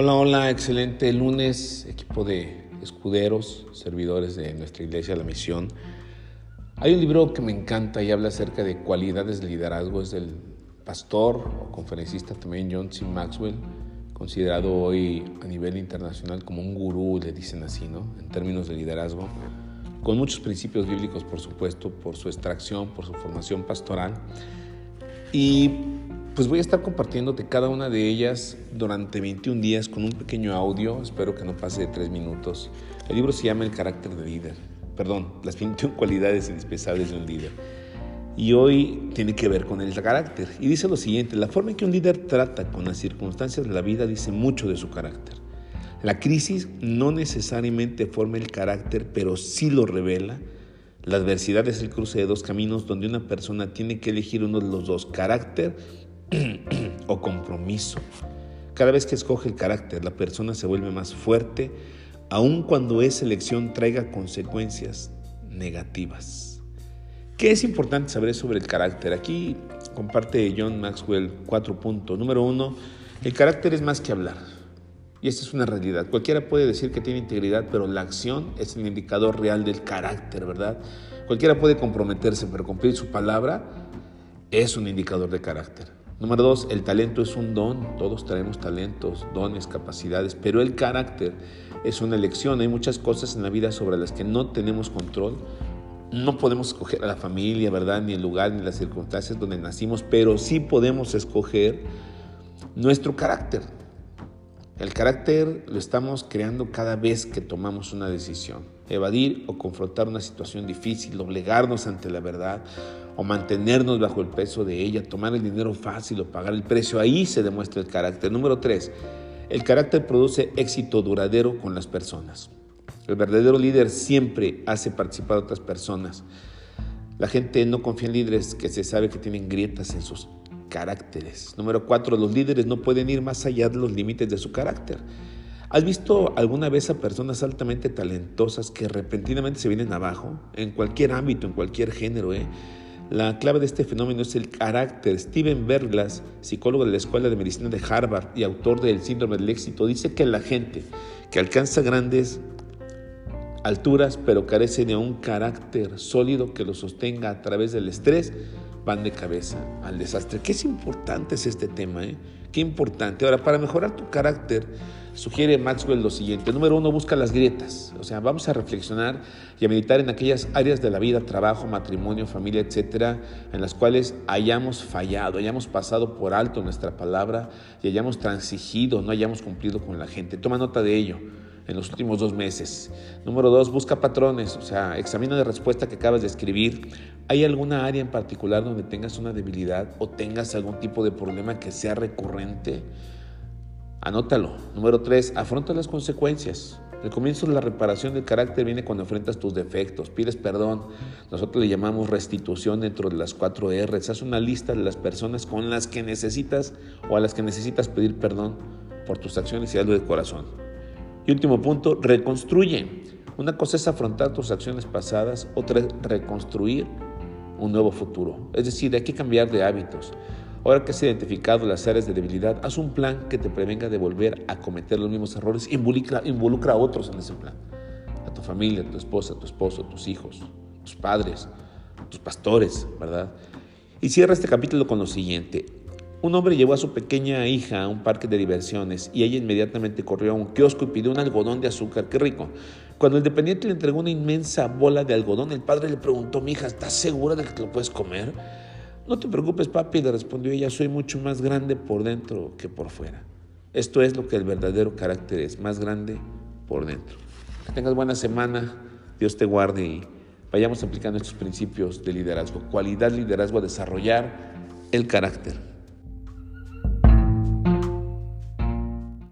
Hola, hola, excelente lunes, equipo de escuderos, servidores de nuestra iglesia, la misión. Hay un libro que me encanta y habla acerca de cualidades de liderazgo, es del pastor o conferencista también John C. Maxwell, considerado hoy a nivel internacional como un gurú, le dicen así, ¿no? En términos de liderazgo, con muchos principios bíblicos, por supuesto, por su extracción, por su formación pastoral. Y pues voy a estar compartiéndote cada una de ellas durante 21 días con un pequeño audio, espero que no pase de 3 minutos. El libro se llama El carácter de líder, perdón, las 21 cualidades indispensables de un líder. Y hoy tiene que ver con el carácter. Y dice lo siguiente, la forma en que un líder trata con las circunstancias de la vida dice mucho de su carácter. La crisis no necesariamente forma el carácter, pero sí lo revela. La adversidad es el cruce de dos caminos donde una persona tiene que elegir uno de los dos, carácter o compromiso. Cada vez que escoge el carácter, la persona se vuelve más fuerte, aun cuando esa elección traiga consecuencias negativas. ¿Qué es importante saber sobre el carácter? Aquí comparte John Maxwell cuatro puntos. Número uno, el carácter es más que hablar. Y esta es una realidad. Cualquiera puede decir que tiene integridad, pero la acción es el indicador real del carácter, ¿verdad? Cualquiera puede comprometerse, pero cumplir su palabra es un indicador de carácter. Número dos, el talento es un don. Todos traemos talentos, dones, capacidades, pero el carácter es una elección. Hay muchas cosas en la vida sobre las que no tenemos control. No podemos escoger a la familia, ¿verdad? Ni el lugar, ni las circunstancias donde nacimos, pero sí podemos escoger nuestro carácter. El carácter lo estamos creando cada vez que tomamos una decisión. Evadir o confrontar una situación difícil, doblegarnos ante la verdad o mantenernos bajo el peso de ella, tomar el dinero fácil o pagar el precio. Ahí se demuestra el carácter. Número tres, el carácter produce éxito duradero con las personas. El verdadero líder siempre hace participar a otras personas. La gente no confía en líderes que se sabe que tienen grietas en sus caracteres. Número cuatro, los líderes no pueden ir más allá de los límites de su carácter. ¿Has visto alguna vez a personas altamente talentosas que repentinamente se vienen abajo? En cualquier ámbito, en cualquier género, ¿eh? La clave de este fenómeno es el carácter. Steven Berglas, psicólogo de la Escuela de Medicina de Harvard y autor del Síndrome del Éxito, dice que la gente que alcanza grandes alturas pero carece de un carácter sólido que lo sostenga a través del estrés, van de cabeza al desastre. Qué es importante es este tema, ¿eh? Qué importante. Ahora, para mejorar tu carácter, sugiere Maxwell lo siguiente. Número uno, busca las grietas. O sea, vamos a reflexionar y a meditar en aquellas áreas de la vida, trabajo, matrimonio, familia, etcétera, en las cuales hayamos fallado, hayamos pasado por alto nuestra palabra y hayamos transigido, no hayamos cumplido con la gente. Toma nota de ello en los últimos dos meses. Número dos, busca patrones, o sea, examina la respuesta que acabas de escribir. ¿Hay alguna área en particular donde tengas una debilidad o tengas algún tipo de problema que sea recurrente? Anótalo. Número tres, afronta las consecuencias. El comienzo de la reparación del carácter viene cuando enfrentas tus defectos, pides perdón. Nosotros le llamamos restitución dentro de las cuatro R's. Haz una lista de las personas con las que necesitas o a las que necesitas pedir perdón por tus acciones y algo de corazón. Y último punto, reconstruye. Una cosa es afrontar tus acciones pasadas, otra es reconstruir un nuevo futuro. Es decir, hay que cambiar de hábitos. Ahora que has identificado las áreas de debilidad, haz un plan que te prevenga de volver a cometer los mismos errores. Involucra, involucra a otros en ese plan. A tu familia, a tu esposa, a tu esposo, a tus hijos, tus padres, tus pastores, ¿verdad? Y cierra este capítulo con lo siguiente. Un hombre llevó a su pequeña hija a un parque de diversiones y ella inmediatamente corrió a un kiosco y pidió un algodón de azúcar. ¡Qué rico! Cuando el dependiente le entregó una inmensa bola de algodón, el padre le preguntó, mi hija, ¿estás segura de que te lo puedes comer? No te preocupes, papi, le respondió ella, soy mucho más grande por dentro que por fuera. Esto es lo que el verdadero carácter es, más grande por dentro. Que tengas buena semana, Dios te guarde y vayamos aplicando estos principios de liderazgo. Cualidad, liderazgo, a desarrollar el carácter.